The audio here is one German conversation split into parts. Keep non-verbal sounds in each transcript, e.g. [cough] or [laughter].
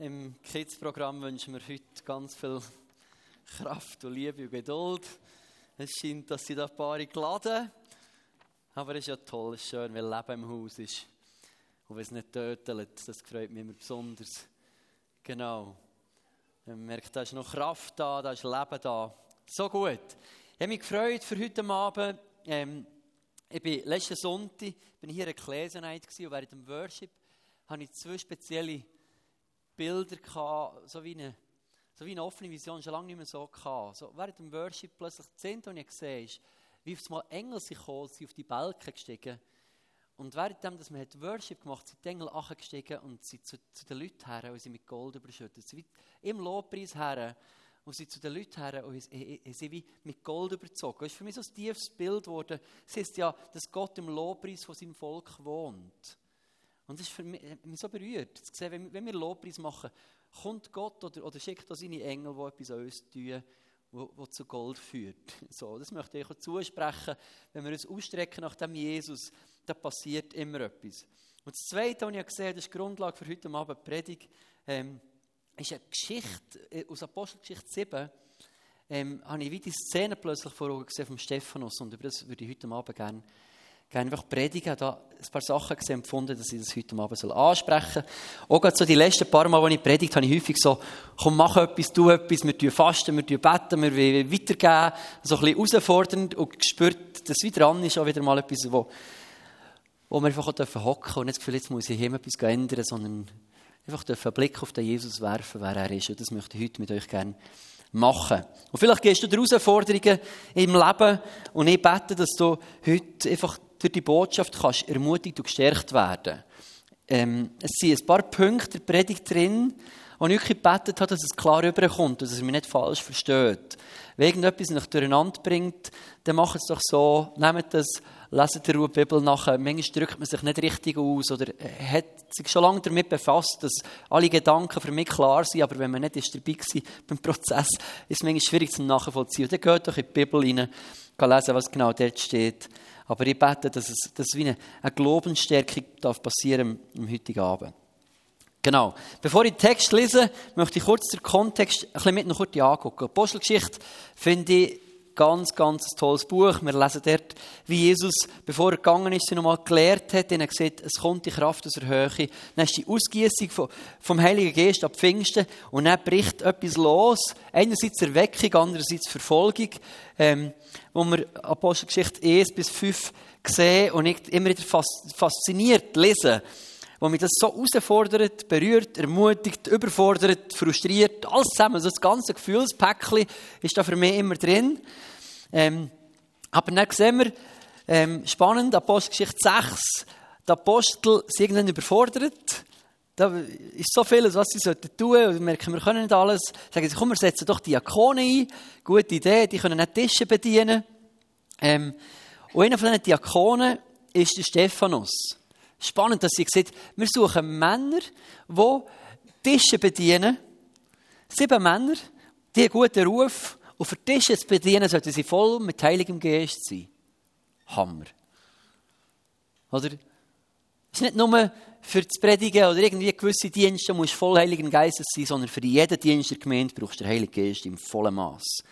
Im Kids-Programm wünschen wir heute ganz viel Kraft und Liebe und Geduld. Es scheint, dass sie da ein paar geladen Aber es ist ja toll, es ist schön, weil Leben im Haus ist. Und wenn es nicht tötet, das freut mich immer besonders. Genau. Man merkt, da ist noch Kraft da, da ist Leben da. So gut. Ich habe mich gefreut für heute Abend. Ähm, ich bin letzten Sonntag bin hier in der Ecclesia-Night und während dem Worship hatte ich zwei spezielle Bilder gehabt, so wie eine, so wie eine offene Vision, schon lange nicht mehr so gehabt. So, während dem Worship plötzlich Zehnte, was ich gesehen habe, wie auf einmal Engel sich gekommen, sind auf die Balken gestiegen. Und währenddem, dass man hat Worship gemacht hat, sind die Engel gestiegen und sind zu, zu den Leuten her und sie mit Gold überschüttet. Sie sind im Lobpreis her und sie zu den Leuten her und sie wie mit Gold überzogen. Das ist für mich so ein tiefes Bild geworden. Es ist ja, dass Gott im Lobpreis von seinem Volk wohnt. Und das ist für mich, mich so berührt, zu sehen, wenn, wir Lobpreis machen, kommt Gott oder, oder schickt er seine Engel, die etwas an uns tun, wo zu Gold führt. [laughs] So, das möchte ich auch zusprechen. Wenn wir uns ausstrecken nach dem Jesus, da passiert immer etwas. Und das Zweite, was ich gesehen habe, das ist die Grundlage für heute Abend Predigt, ähm, ist eine Geschichte äh, aus Apostelgeschichte 7. Ähm, habe ich wie die Szene plötzlich vor Augen gesehen vom Stephanus und über das würde ich heute Abend gerne gerne einfach predigen. Da ein paar Sachen gesehen, empfunden, dass ich das heute Abend ansprechen soll. Auch gerade so die letzten paar Mal, als ich predigt habe ich häufig so, komm, mach etwas, tu etwas, wir tun fasten, wir tun beten, wir wollen weitergeben. So ein bisschen herausfordernd und gespürt, dass wieder dran ist, auch wieder mal etwas, wo, wo wir einfach hocken dürfen und nicht das Gefühl, jetzt muss ich hier etwas ändern, sondern einfach einen Blick auf den Jesus werfen, wer er ist. Und das möchte ich heute mit euch gerne machen. Und vielleicht gehst du durch Herausforderungen im Leben und ich bete, dass du heute einfach durch die Botschaft kannst ermutigt und gestärkt werden. Ähm, es sind ein paar Punkte der Predigt drin, wo ich gebetet habe, dass es klar rüberkommt, dass es mich nicht falsch versteht. Wenn irgendetwas nicht durcheinander bringt, dann macht es doch so, nehmt das, leset die Bibel nachher. Manchmal drückt man sich nicht richtig aus oder hat sich schon lange damit befasst, dass alle Gedanken für mich klar sind, aber wenn man nicht ist dabei war beim Prozess, ist es manchmal schwierig zu nachvollziehen. Dann geht doch in die Bibel rein, lesen, was genau dort steht. Aber ich bete, dass es dass wie eine, eine Glaubensstärkung darf passieren am heutigen Abend. Genau. Bevor ich den Text lese, möchte ich kurz den Kontext ein bisschen mit noch kurz angucken. Apostelgeschichte finde ich ganz, ganz tolles Buch. Wir lesen dort, wie Jesus, bevor er gegangen ist, sie nochmal gelehrt hat. Und er gesagt, es kommt die Kraft aus der Höhe. Dann ist die Ausgießung vom Heiligen Geist ab Pfingsten. Und dann bricht etwas los. Einerseits Erweckung, andererseits Verfolgung. Ähm, wo wir Apostelgeschichte 1 bis 5 sehen und ich immer wieder fasziniert lesen wo mich das so herausfordert, berührt, ermutigt, überfordert, frustriert, alles zusammen. Also das ganze Gefühlspäckchen ist da für mich immer drin. Ähm, aber dann sehen wir, ähm, spannend, Apostelgeschichte 6, die Apostel sind irgendwann überfordert. Da ist so vieles, was sie sollten tun. Wir merken, wir können nicht alles. Sagen sie, komm, wir setzen doch Diakone ein. Gute Idee, die können nicht Tische bedienen. Ähm, und einer von diesen Diakonen ist der Stephanus. Spannend, dass sie gesagt wir suchen Männer, die Tische bedienen. Sieben Männer, die einen guten Ruf. Und für Tische zu bedienen, sollten sie voll mit Heiligem Geist sein. Hammer. Oder? Es ist nicht nur für das Predigen oder irgendwie gewisse Dienste musst du voll Heiligen Geistes sein, sondern für jeden Dienst der Gemeinde brauchst du den Heiligen Geist im vollen Maß.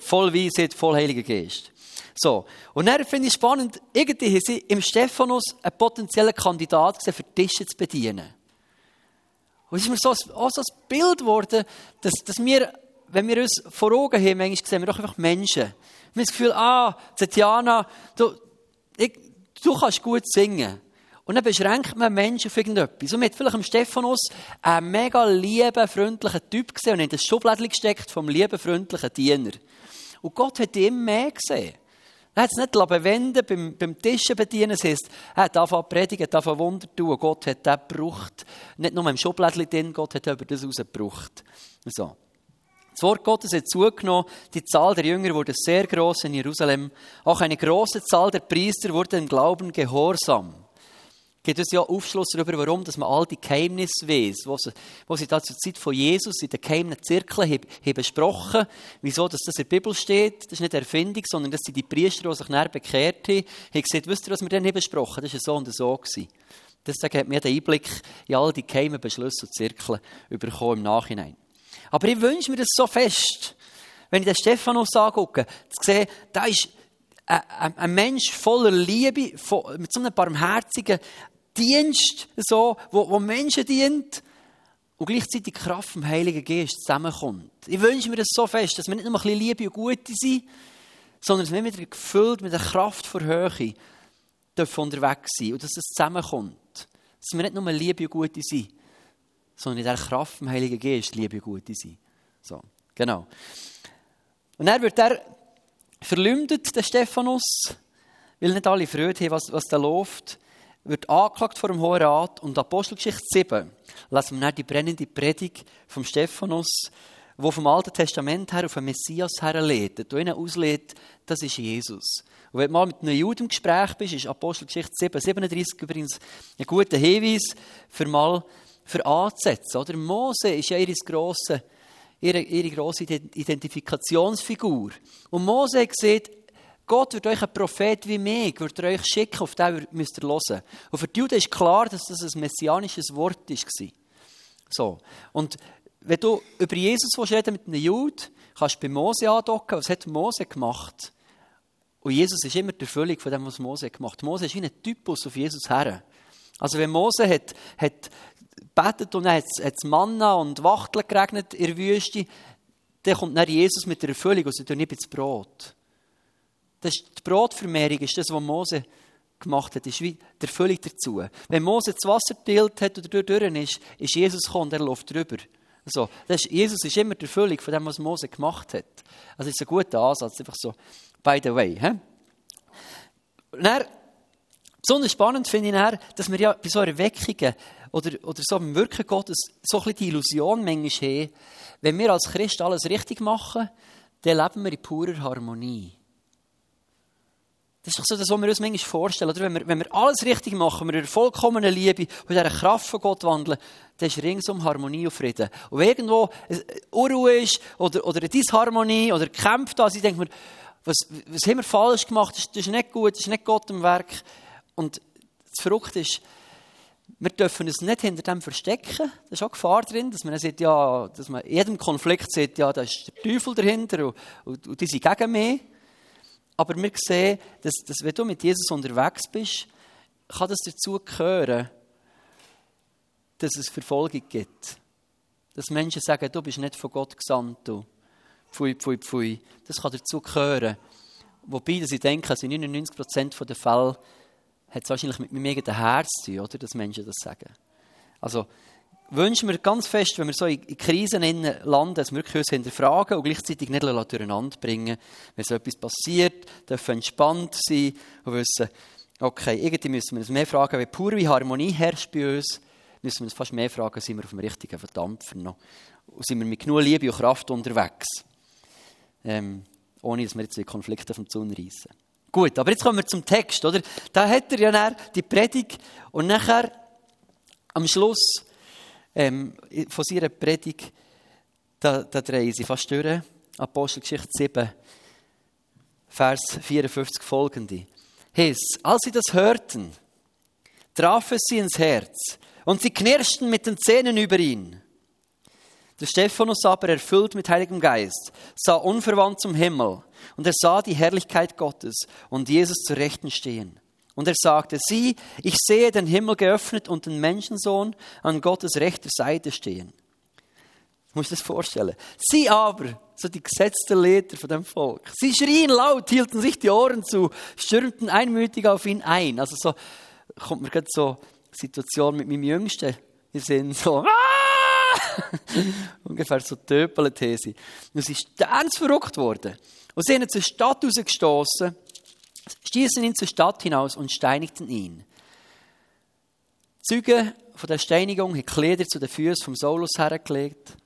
Voll Weisheit, voll Heiliger Geist. So. Und dann finde ich spannend, irgendwie haben sie im Stephanus einen potenziellen Kandidat gesehen, für Tische zu bedienen. Und es ist mir so, auch so ein Bild geworden, dass, dass wir, wenn wir uns vor Augen haben, manchmal sehen wir doch einfach Menschen. Wir haben das Gefühl, ah, Tatjana, du, ich, du kannst gut singen. Und dann beschränkt man Menschen auf irgendetwas. Und man hat vielleicht am Stephanus einen mega lieben, freundlichen Typ gesehen und in das Schublädchen gesteckt vom lieben, freundlichen Diener. Und Gott hat ihn mehr gesehen. Er hat es nicht bewenden beim, beim Tischen bedienen. Es heisst, er hat angefangen predigen, hat angefangen Wunder tun. Gott hat das gebraucht. Nicht nur im Schublädchen drin, Gott hat über das rausgebraucht. So. Das Wort Gottes hat zugenommen. Die Zahl der Jünger wurde sehr groß in Jerusalem. Auch eine große Zahl der Priester wurde im Glauben gehorsam gibt es ja Aufschluss darüber, warum dass man all die Geheimnisse weiß, wo sie, wo sie da zur Zeit von Jesus in den geheimen Zirkeln haben, haben besprochen, wieso dass das in der Bibel steht. Das ist nicht Erfindung, sondern das sind die Priester, die sich näher bekehrt haben, haben gesagt, wisst ihr, was wir dann haben besprochen? Das war so und so. Gewesen. Deswegen hat mir den Einblick in all die geheimen Beschlüsse und Zirkel bekommen im Nachhinein. Aber ich wünsche mir das so fest, wenn ich den Stephanus angucke, zu sehen, da ist ein, ein Mensch voller Liebe, mit so einem barmherzigen Dienst, so, wo, wo Menschen dient und gleichzeitig Kraft vom Heiligen Geist zusammenkommt. Ich wünsche mir das so fest, dass wir nicht nur ein bisschen Liebe und Gute sind, sondern dass wir wieder gefüllt mit der Kraft vor Höhe dürfen unterwegs sein und dass es zusammenkommt. Dass wir nicht nur Liebe und Gute sind, sondern in der Kraft vom Heiligen Geist Liebe und Gute sind. So, genau. Und dann wird er verleumdet, der Stephanus, weil nicht alle Freude haben, was, was da läuft, wird angeklagt vor dem Hohen Rat und Apostelgeschichte 7 lassen wir dann die brennende Predigt vom Stephanus, wo vom Alten Testament her auf den Messias herleitet, und ihn auslädt, das ist Jesus. Und wenn du mal mit einem Juden im Gespräch bist, ist Apostelgeschichte 7, 37 übrigens ein guter Hinweis für mal für anzusetzen. Oder? Mose ist ja ihre grosse ihre, ihre grosse Identifikationsfigur. Und Mose sieht, Gott wird euch ein Prophet wie mich, wird euch schicken, auf den müsst ihr hören. Und für die Juden ist klar, dass das ein messianisches Wort war. So. Und wenn du über Jesus reden mit einem Juden, kannst du bei Mose andocken. Was hat Mose gemacht? Und Jesus ist immer der Erfüllung von dem, was Mose gemacht hat. Mose ist wie ein Typus auf Jesus her. Also wenn Mose hat, hat betet und dann hat es Manna und Wachteln geregnet in der Wüste, dann kommt dann Jesus mit der Erfüllung und sie tun nicht ins Brot. Das ist die Brotvermehrung ist das, was Mose gemacht hat, ist wie die Erfüllung dazu. Wenn Mose das Wasser geteilt hat oder durch ist, ist Jesus gekommen und er läuft drüber. Also, das ist, Jesus ist immer die Erfüllung von dem, was Mose gemacht hat. Also, das ist ein guter Ansatz, einfach so, by the way. He? dann, besonders spannend finde ich dass wir ja bei so Erweckungen oder, oder so im Wirken Gottes so ein die Illusion manchmal haben, wenn wir als Christ alles richtig machen, dann leben wir in purer Harmonie. Das ist doch so das, was wir uns manchmal vorstellen. Oder? Wenn, wir, wenn wir alles richtig machen, wir in der vollkommenen Liebe und in dieser Kraft von Gott wandeln, dann ist ringsum Harmonie und Frieden. Und wenn irgendwo Unruhe ist oder, oder eine Disharmonie oder Kämpfe da sind, denkt man, was, was haben wir falsch gemacht? Das, das ist nicht gut, das ist nicht Gott im Werk. Und das Verrückte ist, wir dürfen uns nicht hinter dem verstecken. Da ist auch Gefahr drin, dass man sagt, ja, dass man in jedem Konflikt sagt, ja, da ist der Teufel dahinter und, und, und die sind gegen mich. Aber wir sehen, dass, dass wenn du mit Jesus unterwegs bist, kann das dazu gehören, dass es Verfolgung gibt. Dass Menschen sagen, du bist nicht von Gott gesandt. Du. Pfui, pfui, pfui. Das kann dazu gehören. Wobei, dass ich denke, also in 99% der Fälle hat es wahrscheinlich mit meinem eigenen Herz zu tun, oder, dass Menschen das sagen. Also wünschen wir ganz fest, wenn wir so in Krisen landen, dass wir uns hinterfragen und gleichzeitig nicht durcheinander bringen. Wenn so etwas passiert, dürfen entspannt sein und wissen, okay, irgendwie müssen wir uns mehr fragen, wie pur wie Harmonie herrscht bei uns, müssen wir uns fast mehr fragen, sind wir auf dem richtigen Verdampfer noch? Und sind wir mit genug Liebe und Kraft unterwegs? Ähm, ohne dass wir jetzt Konflikte vom Zaun reissen. Gut, aber jetzt kommen wir zum Text, oder? Da hat er ja die Predigt und nachher am Schluss ähm, von seiner Predigt, da, da drehen sie fast durch. Apostelgeschichte 7, Vers 54 folgende. Hiss, als sie das hörten, traf es sie ins Herz und sie knirschten mit den Zähnen über ihn. Der Stephanus aber, erfüllt mit Heiligem Geist, sah unverwandt zum Himmel und er sah die Herrlichkeit Gottes und Jesus zu Rechten stehen. Und er sagte, sieh, ich sehe den Himmel geöffnet und den Menschensohn an Gottes rechter Seite stehen. Du musst das vorstellen. Sie aber, so die gesetzten Leder von dem Volk, sie schrien laut, hielten sich die Ohren zu, stürmten einmütig auf ihn ein. Also so kommt mir gerade so Situation mit meinem Jüngsten. Wir sind so, [laughs] ah! [laughs] ungefähr so Töpel-These. Und sie ist ganz verrückt worden. Und sie haben ihn zur Stadt rausgestoßen, stießen ihn zur Stadt hinaus und steinigten ihn. Züge von der Steinigung haben Kleider zu den Füßen vom Saulus hergelegt.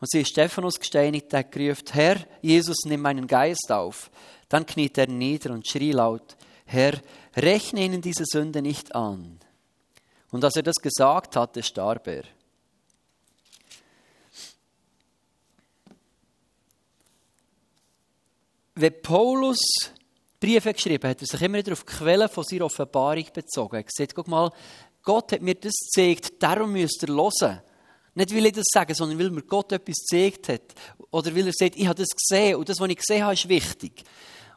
Und sie ist Stephanus gesteinigt, der gerufen, Herr, Jesus, nimm meinen Geist auf. Dann kniet er nieder und schrie laut, Herr, rechne ihnen diese Sünde nicht an. Und als er das gesagt hatte, starb er. Wenn Paulus Briefe geschrieben hat, er sich immer wieder auf die Quellen von seiner Offenbarung bezogen. Er sagt, guck mal, Gott hat mir das gezeigt, darum müsst ihr hören. Nicht, weil ich das sage, sondern weil mir Gott etwas gezeigt hat. Oder weil er sagt, ich habe das gesehen und das, was ich gesehen habe, ist wichtig.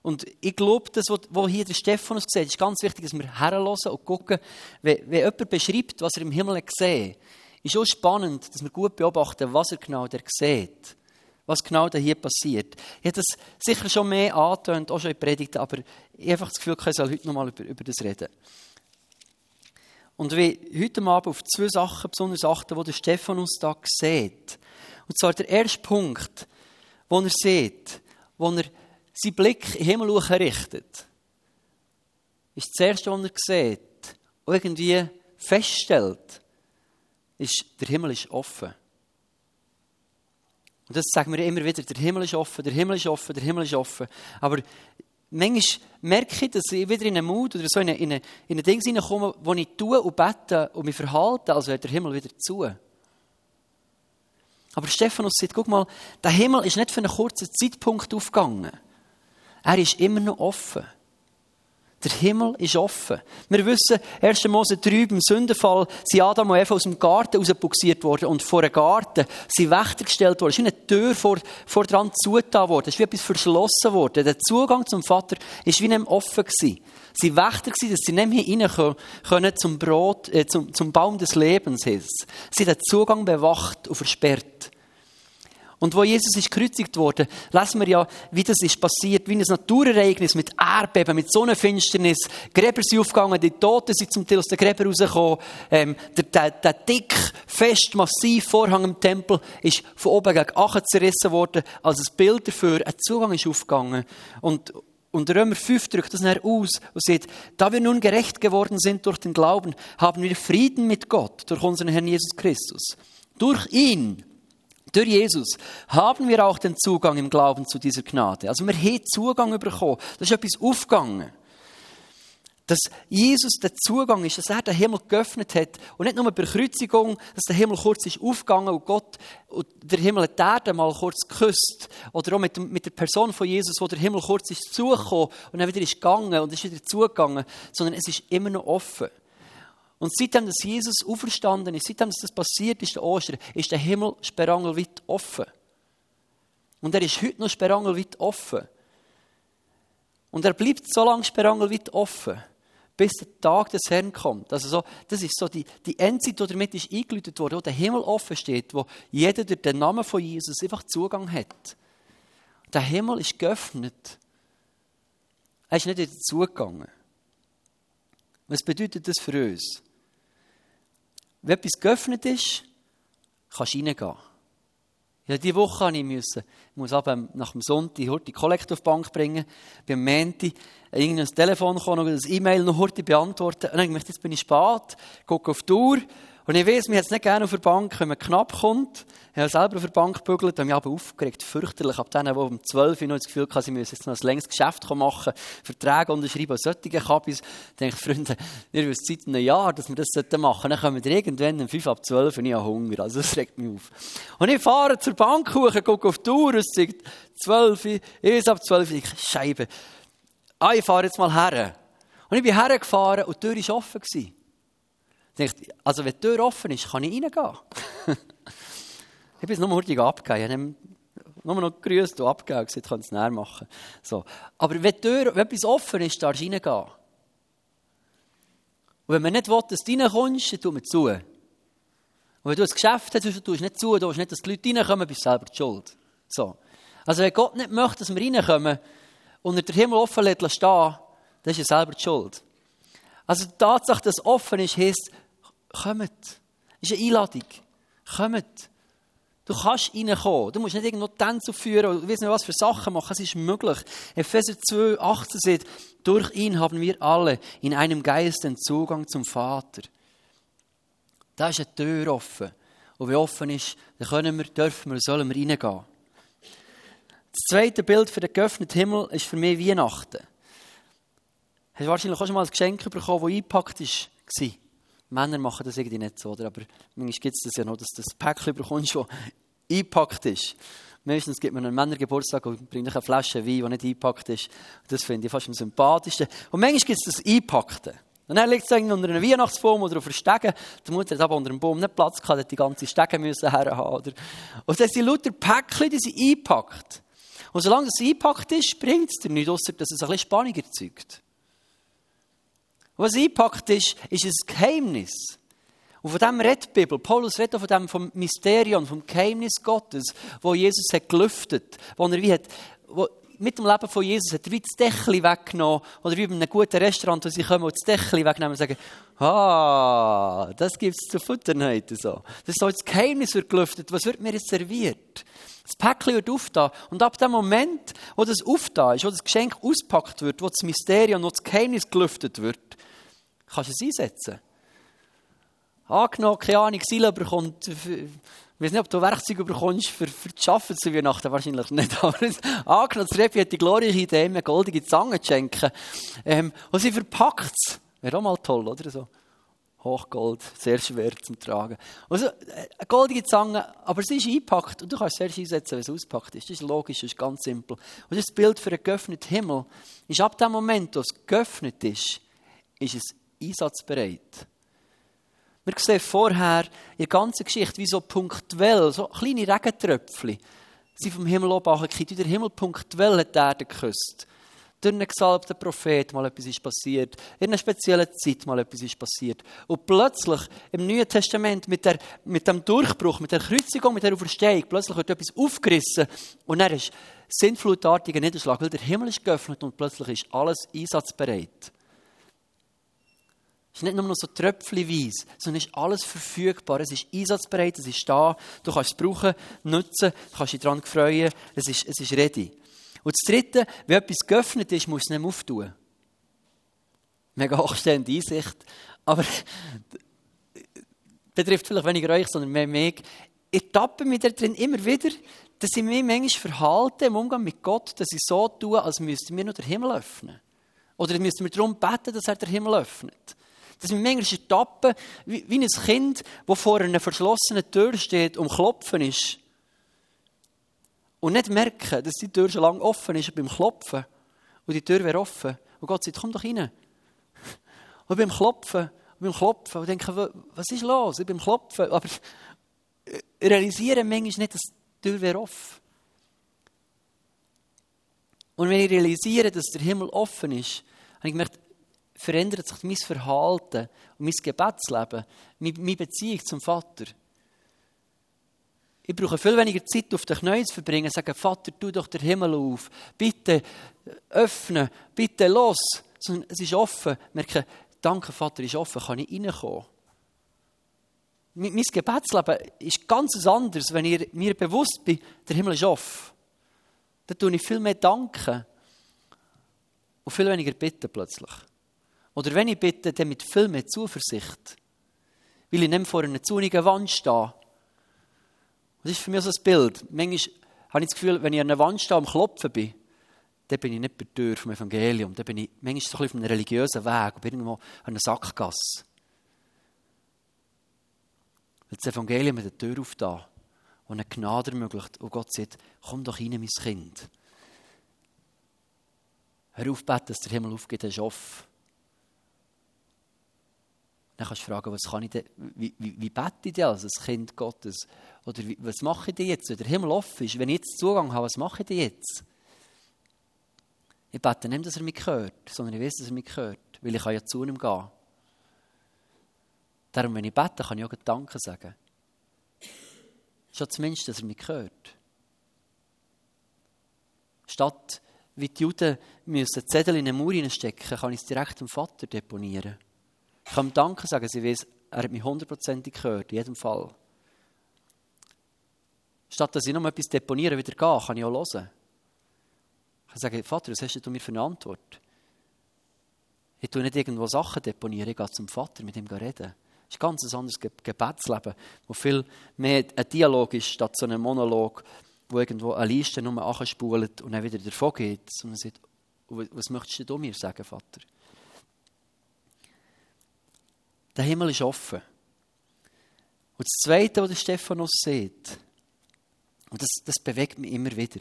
Und ich glaube, das, was hier der Stephanus sieht, ist ganz wichtig, dass wir herhören und gucken, wenn, wenn jemand beschreibt, was er im Himmel gesehen ist auch spannend, dass wir gut beobachten, was er genau sieht. Was genau da hier passiert. Ich habe das sicher schon mehr angetönt, auch schon in Predigten, aber ich habe einfach das Gefühl, ich soll heute noch mal über, über das reden. Und wie heute Abend auf zwei Sachen besonders achten, die der Stephanus da sieht. Und zwar der erste Punkt, wo er sieht, wo er seinen Blick in den Himmel richtet, ist das erste, was er sieht und irgendwie feststellt, ist, der Himmel ist offen. Und das sagen wir immer wieder, der Himmel ist offen, der Himmel ist offen, der Himmel ist offen. Aber manchmal merke ich, dass ich wieder in einen Mut oder so in ein in Ding hineinkomme, wo ich tue und bete und mich verhalte, also wäre der Himmel wieder zu. Aber Stephanus sagt, guck mal, der Himmel ist nicht für einen kurzen Zeitpunkt aufgegangen. Er ist immer noch offen. Der Himmel ist offen. Wir wissen, 1. Mose 3 beim Sündenfall sind Adam und Eva aus dem Garten rausbuxiert worden und vor einem Garten sind Wächter gestellt worden. Es ist wie eine Tür vor, vor dran zugetan worden. Es ist wie etwas verschlossen worden. Der Zugang zum Vater ist wie einem offen gewesen. Sie waren Wächter gewesen, dass sie nicht mehr rein können zum Brot, äh, zum, zum Baum des Lebens. Sie haben den Zugang bewacht und versperrt. Und wo Jesus ist gekreuzigt wurde, lesen wir ja, wie das ist passiert, wie ein Naturereignis mit Erdbeben, mit Sonnenfinsternis. Gräber sind aufgegangen, die Toten sind zum Teil aus den Gräbern rausgekommen. Ähm, der, der, der dick, fest, massiv Vorhang im Tempel ist von oben gegen Achen zerrissen worden, als ein Bild dafür. Ein Zugang ist aufgegangen. Und, und Römer 5 drückt das nachher aus und sagt, da wir nun gerecht geworden sind durch den Glauben, haben wir Frieden mit Gott durch unseren Herrn Jesus Christus. Durch ihn durch Jesus haben wir auch den Zugang im Glauben zu dieser Gnade. Also wir haben Zugang bekommen. Das ist etwas aufgegangen. Dass Jesus der Zugang ist, dass er den Himmel geöffnet hat. Und nicht nur bei Kreuzigung, dass der Himmel kurz ist aufgegangen und Gott, und der Himmel hat die Erde mal kurz geküsst. Oder auch mit, mit der Person von Jesus, wo der Himmel kurz ist zugekommen und dann wieder ist gegangen und ist wieder zugegangen. Sondern es ist immer noch offen. Und seitdem, dass Jesus auferstanden ist, seitdem, dass das passiert ist, der Ostern, ist der Himmel sperrangelweit offen. Und er ist heute noch sperrangelweit offen. Und er bleibt so lange sperrangelweit offen, bis der Tag des Herrn kommt. Also so, das ist so die, die Endzeit, die damit ist eingeläutet wurde, wo der Himmel offen steht, wo jeder durch den Namen von Jesus einfach Zugang hat. Der Himmel ist geöffnet. Er ist nicht wieder zugegangen. Was bedeutet das für uns? Wenn etwas geöffnet ist, kannst du reingehen. Ja, diese Woche musste ich, ich muss aber nach dem Sonntag heute die Kollekte auf die Bank bringen, beim Menti irgendein Telefon kommen, ein E-Mail noch heute beantworten. Und dann dachte ich, jetzt bin ich spät, gucke auf die Uhr, und ich weiß, mir hat es nicht gerne auf der Bank, wenn man knapp kommt. Ich habe selber auf der Bank gebügelt, habe mich aber aufgeregt, fürchterlich. Ab denen, die um 12 Uhr noch das Gefühl hatten, sie müssen jetzt noch ein längeres Geschäft machen, Verträge unterschreiben, solche Kabis. denke ich, Freunde, ihr wisst seit einem Jahr, dass wir das machen sollten. Dann kommen wir irgendwann um 5 ab 12 und ich habe Hunger. Also das regt mich auf. Und ich fahre zur Bank hoch, gucke auf die Uhr, es sagt 12 Uhr, ich ab 12 Uhr, ich Scheibe. Ah, ich fahre jetzt mal her. Und ich bin hergefahren und die Tür war offen. Gewesen. Denkt, also wenn die Tür offen ist, kann ich reingehen. [laughs] ich bin es nur hurtig abgegeben. Ich habe nur noch gegrüßt und abgegeben und gesagt, ich kann es näher machen. So. Aber wenn, die Tür, wenn etwas offen ist, darfst du reingehen. Und wenn man nicht will, dass du reinkommst, dann tut man zu. Und wenn du ein Geschäft hast, dann tust du nicht zu, du willst nicht, dass die Leute reinkommen, bist du selber die schuld. So. Also wenn Gott nicht möchte, dass wir reinkommen und er den Himmel offen lässt dann ist er selber die schuld. Also die Tatsache, dass es offen ist, heisst, kommt. Das ist eine Einladung. Kommt. Du kannst reinkommen. Du musst nicht irgendwo Tänze führen oder weiss nicht was für Sachen machen. Es ist möglich. Epheser 2, 18 sagt, durch ihn haben wir alle in einem Geist den Zugang zum Vater. Da ist eine Tür offen. Und wenn offen ist, dann können wir, dürfen wir, sollen wir reingehen. Das zweite Bild für den geöffneten Himmel ist für mich Weihnachten. Hast du wahrscheinlich auch schon mal ein Geschenk bekommen, das eingepackt war? Männer machen das irgendwie nicht so, oder? aber manchmal gibt es das ja noch, dass das Päckchen bekommst, das eingepackt ist. Meistens gibt man einen Männergeburtstag und bringt eine Flasche Wein, die nicht eingepackt ist. Das finde ich fast am sympathischsten. Und manchmal gibt es das Einpackte. Und dann liegt es unter einem Weihnachtsbaum oder auf einer Stege. Die Mutter hat aber unter dem Baum nicht Platz gehabt, hat die ganze Stege müssen herhaben. Oder? Und dann sind lauter Päckchen, die sind eingepackt. Und solange es eingepackt ist, bringt es dir nichts, außer dass es ein bisschen Spannung erzeugt. Was eingepackt ist, ist ein Geheimnis. Und von dem redet die Bibel. Paulus redet von dem vom Mysterium, vom Geheimnis Gottes, wo Jesus hat gelüftet, wo er wie hat, wo mit dem Leben von Jesus hat er wie das Dächli weggenommen, oder wie bei einem guten Restaurant, wo sie kommen und das Dächli wegnehmen und sagen, ah, das gibt es zu futtern heute so. Das ist so das Geheimnis wird gelüftet, was wird mir jetzt serviert? Das Päckchen wird aufgetan. Und ab dem Moment, wo das aufgetan ist, wo das Geschenk auspackt wird, wo das Mysterium, wo das Geheimnis gelüftet wird, kannst du es einsetzen. Angenommen, keine Ahnung, Sila bekommt, ich weiß nicht, ob du Werkzeuge bekommst für, für das Arbeiten zu Weihnachten, wahrscheinlich nicht, [laughs] aber angenommen, das Repi hat die glorreiche Idee, mir goldige Zange zu schenken, ähm, und sie verpackt es. Wäre auch mal toll, oder so. Hochgold, sehr schwer zum Tragen. Also, eine goldige Zange, aber sie ist eingepackt und du kannst es erst einsetzen, wenn es auspackt ist. Das ist logisch, das ist ganz simpel. Und das Bild für einen geöffneten Himmel ist ab dem Moment, wo es geöffnet ist, ist es einsatzbereit. Wir sehen vorher in der ganzen Geschichte, wie so punktuell, so kleine Regentröpfchen sind vom Himmel oben Der Himmel punktuell hat die Erde geküsst. Durch einen gesalbten Prophet mal etwas ist passiert. In einer speziellen Zeit mal etwas ist passiert. Und plötzlich im Neuen Testament mit, der, mit dem Durchbruch, mit der Kreuzigung, mit der Auferstehung, plötzlich wird etwas aufgerissen und er ist sinnflutartiger Niederschlag, weil der Himmel ist geöffnet und plötzlich ist alles einsatzbereit. Es ist nicht nur noch so tröpfchenweise, sondern es ist alles verfügbar. Es ist einsatzbereit, es ist da. Du kannst es brauchen, nutzen, du kannst dich daran freuen. Es ist, es ist ready. Und das Dritte, wenn etwas geöffnet ist, muss es nicht mehr auftun. Mega hochstehende Einsicht. Aber betrifft vielleicht weniger euch, sondern mehr mich. Ich tappe mich da drin immer wieder, dass ich mich manchmal verhalte im Umgang mit Gott, dass ich so tue, als müssten wir nur den Himmel öffnen. Oder müssten wir darum beten, dass er den Himmel öffnet. Dass wir manchmal tappen, wie, wie ein Kind, das vor einer verschlossenen Tür steht und klopfen ist. Und nicht merken, dass die Tür schon lange offen ist beim Klopfen. Und die Tür wäre offen. Und Gott sagt, komm doch rein. [laughs] Und beim Klopfen, beim Klopfen, und denken, was ist los? Ich bin Klopfen. Aber realisieren manchmal nicht, dass die Tür wäre offen. Und wenn ich realisiere, dass der Himmel offen ist, habe ich gemerkt, verändert sich mein Verhalten und mein Gebetsleben, meine Beziehung zum Vater. Ich brauche viel weniger Zeit auf den Knien zu verbringen, sagen, Vater, tu doch den Himmel auf, bitte öffne, bitte los. Sondern es ist offen. Merke, danke Vater, ist offen, kann ich reinkommen. Mein Gebetsleben ist ganz anders, wenn ich mir bewusst bin, der Himmel ist offen. Dann tue ich viel mehr danken und viel weniger bitten plötzlich. Oder wenn ich bitte, dann mit viel mehr Zuversicht. Weil ich nicht vor einer zunigen Wand stehe. Das ist für mich so ein Bild. Manchmal habe ich das Gefühl, wenn ich an einer Wand stehe am Klopfen bin, dann bin ich nicht bei der Tür vom Evangelium. Dann bin ich manchmal so ein bisschen auf einem religiösen Weg, bin irgendwo an einer Sackgasse. Weil das Evangelium hat eine Tür aufgetan und eine Gnade ermöglicht. Und Gott sagt, komm doch rein, mein Kind. Hör auf, dass der Himmel aufgeht, er ist offen. Dann kannst du fragen, was kann ich denn, wie, wie, wie bete ich denn als Kind Gottes? Oder wie, was mache ich denn jetzt, wenn der Himmel offen ist? Wenn ich jetzt Zugang habe, was mache ich denn jetzt? Ich bete nicht, dass er mich hört, sondern ich weiß, dass er mich hört, weil ich kann ja zu ihm gehen. Darum, wenn ich bete, kann ich auch Danke sagen. Schon zumindest, dass er mich hört. Statt wie die Juden müssen Zettel in eine Mauer stecken, kann ich es direkt dem Vater deponieren. Ich kann ihm Danke sagen, sie weiß, er hat mich hundertprozentig gehört, in jedem Fall. Statt dass ich noch etwas deponieren wieder gehe, kann ich auch hören. Ich kann sagen, Vater, was hast du mir für eine Antwort? Ich tue nicht irgendwo Sachen deponieren, ich gehe zum Vater, mit ihm reden. Das ist ein ganz anderes Gebetsleben, wo viel mehr ein Dialog ist, statt so einem Monolog, wo irgendwo eine Liste nur anspult und dann wieder davon geht. Sondern sagt, was möchtest du mir sagen, Vater? Der Himmel ist offen. Und das Zweite, was Stephanus sieht, und das, das bewegt mich immer wieder,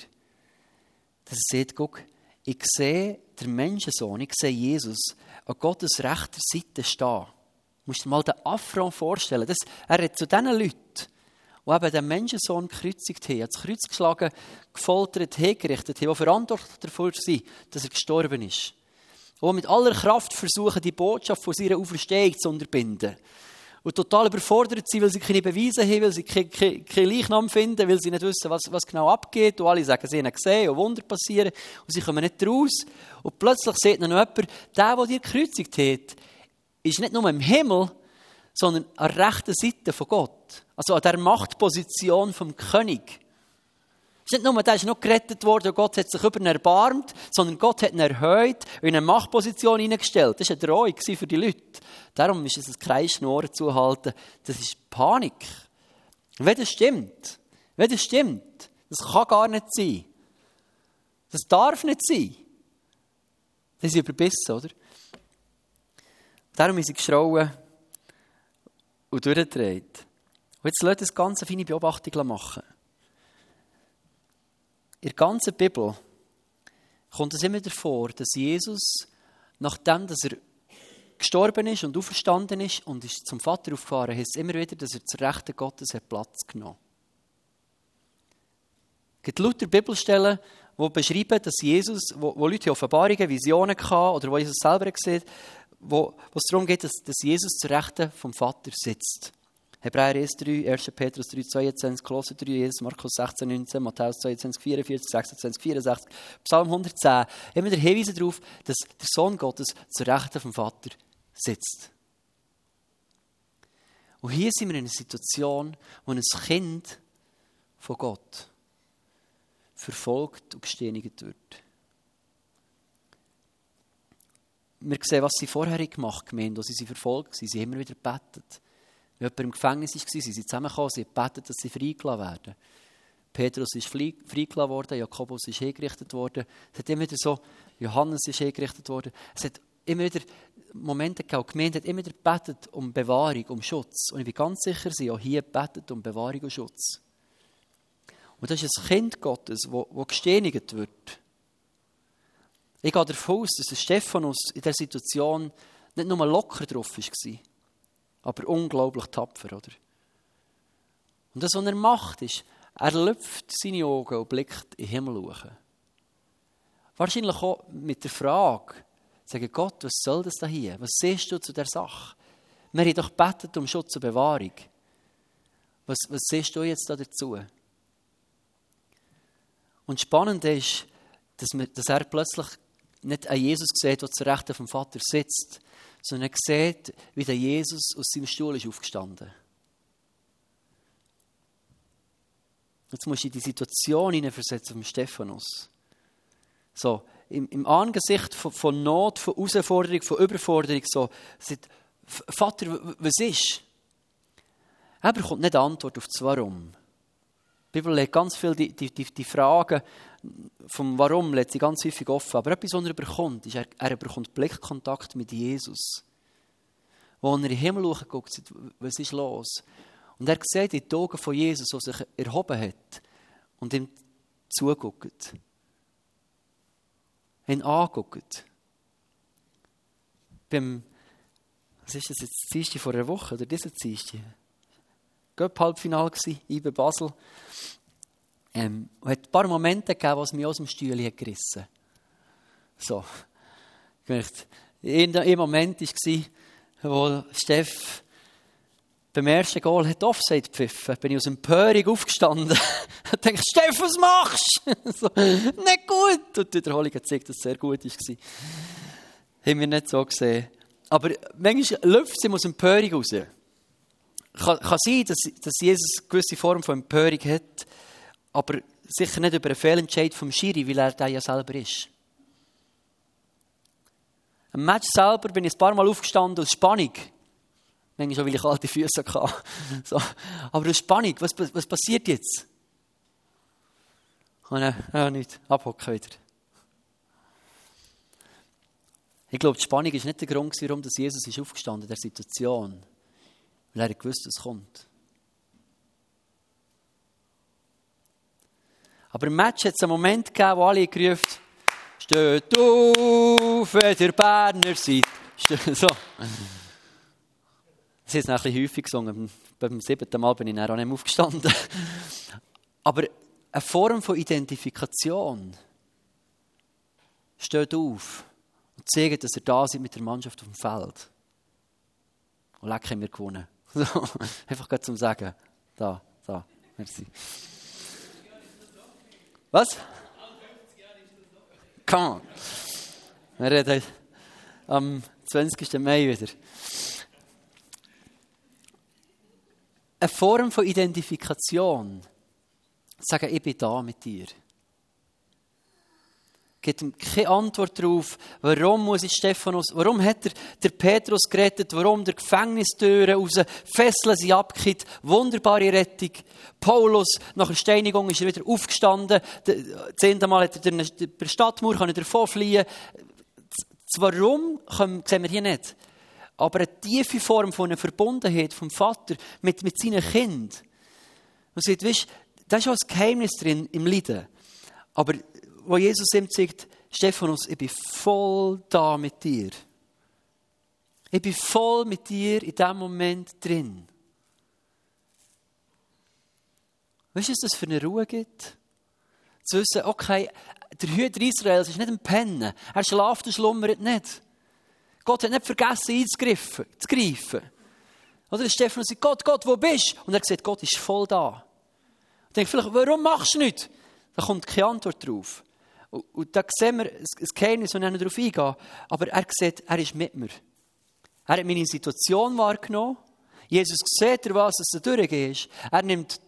dass er sieht, guck, ich sehe den Menschensohn, ich sehe Jesus an Gottes rechter Seite stehen. Du musst dir mal den Affront vorstellen. Das, er hat zu diesen Leuten, die eben den Menschensohn gekreuzigt haben, ans Kreuz geschlagen, gefoltert, hingerichtet haben, die verantwortlich dafür sind, dass er gestorben ist. Die mit aller Kraft versuchen, die Botschaft von seiner Auferstehung zu unterbinden. Und total überfordert sind, weil sie keine Beweise haben, weil sie keinen keine, keine Leichnam finden, weil sie nicht wissen, was, was genau abgeht. Und alle sagen, sie haben gesehen und Wunder passieren. Und sie kommen nicht raus. Und plötzlich sieht noch jemand, der, der dir gekreuzigt hat, ist nicht nur im Himmel, sondern an der rechten Seite von Gott. Also an der Machtposition vom König. Es ist nicht nur, der ist noch gerettet worden und Gott hat sich über ihn erbarmt, sondern Gott hat ihn erhöht und in eine Machtposition hineingestellt. Das war eine Drohung für die Leute. Darum ist es ein Kreischen Ohren zuhalten. Das ist Panik. wenn das stimmt, wenn das stimmt, das kann gar nicht sein. Das darf nicht sein. Das ist überbissen, oder? Darum ist sie geschrauen und durchgedreht. Und jetzt lasst das Ganze eine feine Beobachtung machen. In der ganzen Bibel kommt es immer wieder vor, dass Jesus, nachdem dass er gestorben ist und auferstanden ist und ist zum Vater aufgefahren, heißt es immer wieder, dass er zur Rechten Gottes hat Platz genommen Es gibt lauter Bibelstellen, die beschreiben, dass Jesus, wo, wo Leute Offenbarungen, Visionen hatten oder wo Jesus selber gesehen wo, wo es darum geht, dass, dass Jesus zur Rechten vom Vater sitzt. Hebräer 1, 3, 1. Petrus 3, 22, Kolosser 3, 1, Markus 16, 19, Matthäus 22, 44, 26, 64, Psalm 110. Immer der Hinweis darauf, dass der Sohn Gottes zur Rechten vom Vater sitzt. Und hier sind wir in einer Situation, wo ein Kind von Gott verfolgt und gesteinigt wird. Wir sehen, was sie vorher gemacht haben, als sie verfolgt waren. Sie haben immer wieder gebetet. Jemand im Gefängnis war, sind sie zusammengekommen, sie betet, dass sie freigelassen werden. Petrus ist freigelassen worden, Jakobus ist hingerichtet worden. Es hat immer wieder so, Johannes ist hingerichtet worden. Es hat immer wieder Momente gegeben, die Gemeinde hat immer wieder gebetet um Bewahrung, um Schutz. Und ich bin ganz sicher, sie auch hier betet um Bewahrung und Schutz. Und das ist ein Kind Gottes, das gesteinigt wird. Ich gehe davon aus, dass Stephanus in dieser Situation nicht nur locker drauf war, aber unglaublich tapfer, oder? Und das, was er macht, ist, er lüpft seine Augen und blickt in den Himmel hoch. Wahrscheinlich auch mit der Frage, sagen, Gott, was soll das da hier? Was siehst du zu der Sache? Wir haben doch betet um Schutz und Bewahrung. Was, was siehst du jetzt da dazu? Und spannend ist, dass, wir, dass er plötzlich nicht an Jesus sieht, der zur Rechten vom Vater sitzt, sondern er sieht, wie der Jesus aus seinem Stuhl ist aufgestanden. Jetzt musst du in die Situation hineinversetzen vom Stephanus. So, im, im Angesicht von, von, Not, von Herausforderung, von Überforderung, so, sagt, Vater, was ist? Er bekommt nicht Antwort auf das Warum. Die Bibel legt ganz viel die, die, die, die Fragen vom Warum lässt sie ganz häufig offen. Aber etwas, was er bekommt, ist, er, er bekommt Blickkontakt mit Jesus. Wo er in den Himmel schaut, was ist los? Und er sieht in die Augen von Jesus, der sich erhoben hat und ihm zuguckt. Ihn anguckt. Beim, was ist das jetzt, Dienstag vor einer Woche oder dieser Dienstag? Göpp-Halbfinale IBE Basel. Ähm, es hat ein paar Momente gegeben, wo es mich aus dem Stuhl gerissen hat. So. In einem Moment war, wo Steff beim ersten Goal hat Offside gepfiffen. Bin ich aus Empörung aufgestanden. [laughs] Ich dachte, Steff, was machst du? [laughs] so, nicht gut. Und die Wiederholung hat gezeigt, dass es sehr gut war. Haben wir nicht so gesehen. Aber manchmal läuft es aus Empörung raus. Kann, kann sein, dass, dass Jesus eine gewisse Form von Empörung hat, aber sicher nicht über einen Fehlentscheid vom Schiri, weil er der ja selber ist. Im Match selber bin ich ein paar Mal aufgestanden aus Spannung. Manchmal schon, weil ich alte Füße hatte. [laughs] So. Aber aus Spannung, was, was passiert jetzt? Und dann, ja, nicht, abhocken wieder. Ich glaube, die Spannung ist nicht der Grund, warum Jesus ist aufgestanden in der Situation. Weil er gewusst, es kommt. Aber im Match hat es einen Moment gegeben, wo alle gerufen Steht auf, wenn ihr Berner seid. [laughs] so. Das ist ein bisschen häufig gesungen. Beim siebten Mal bin ich dann auch nicht mehr aufgestanden. [laughs] Aber eine Form von Identifikation steht auf und zeigt, dass ihr da seid mit der Mannschaft auf dem Feld. Und leck haben wir gewonnen. [laughs] So, einfach gerade zum Sagen. Da, da. Merci. Was? Come on. Wir reden am 20. Mai wieder. Eine Form von Identifikation. Sagen, ich bin da mit dir. Gibt ihm keine Antwort darauf, warum muss ich Stephanus, warum hat er der Petrus gerettet, warum der Gefängnistüre raus, Fesseln sie abgekippt, wunderbare Rettung. Paulus, nach der Steinigung ist er wieder aufgestanden, das zehnte Mal hat er durch die Stadtmauer, er davon fliehen. Das Warum sehen wir hier nicht. Aber eine tiefe Form von einer Verbundenheit vom Vater mit, mit seinen Kindern. Man sagt, weißt, da ist auch ein Geheimnis drin im Leiden. Aber wo Jesus ihm sagt, Stephanus, ich bin voll da mit dir. Ich bin voll mit dir in diesem Moment drin. Weißt du, was das für eine Ruhe gibt? Zu wissen, okay, der Hüter Israels ist nicht ein Pennen. Er schlaft und schlummert nicht. Gott hat nicht vergessen, einzugreifen. Zu greifen. Oder Stephanus sagt, Gott, Gott, wo bist du? Und er sagt, Gott ist voll da. Ich denke vielleicht, warum machst du nicht? Da kommt keine Antwort drauf. Und, und da sehen wir ein Geheimnis, ich nicht darauf eingehe. Aber er sieht, er ist mit mir. Er hat meine Situation wahrgenommen. Jesus sieht, was du durchgehst. Er nimmt die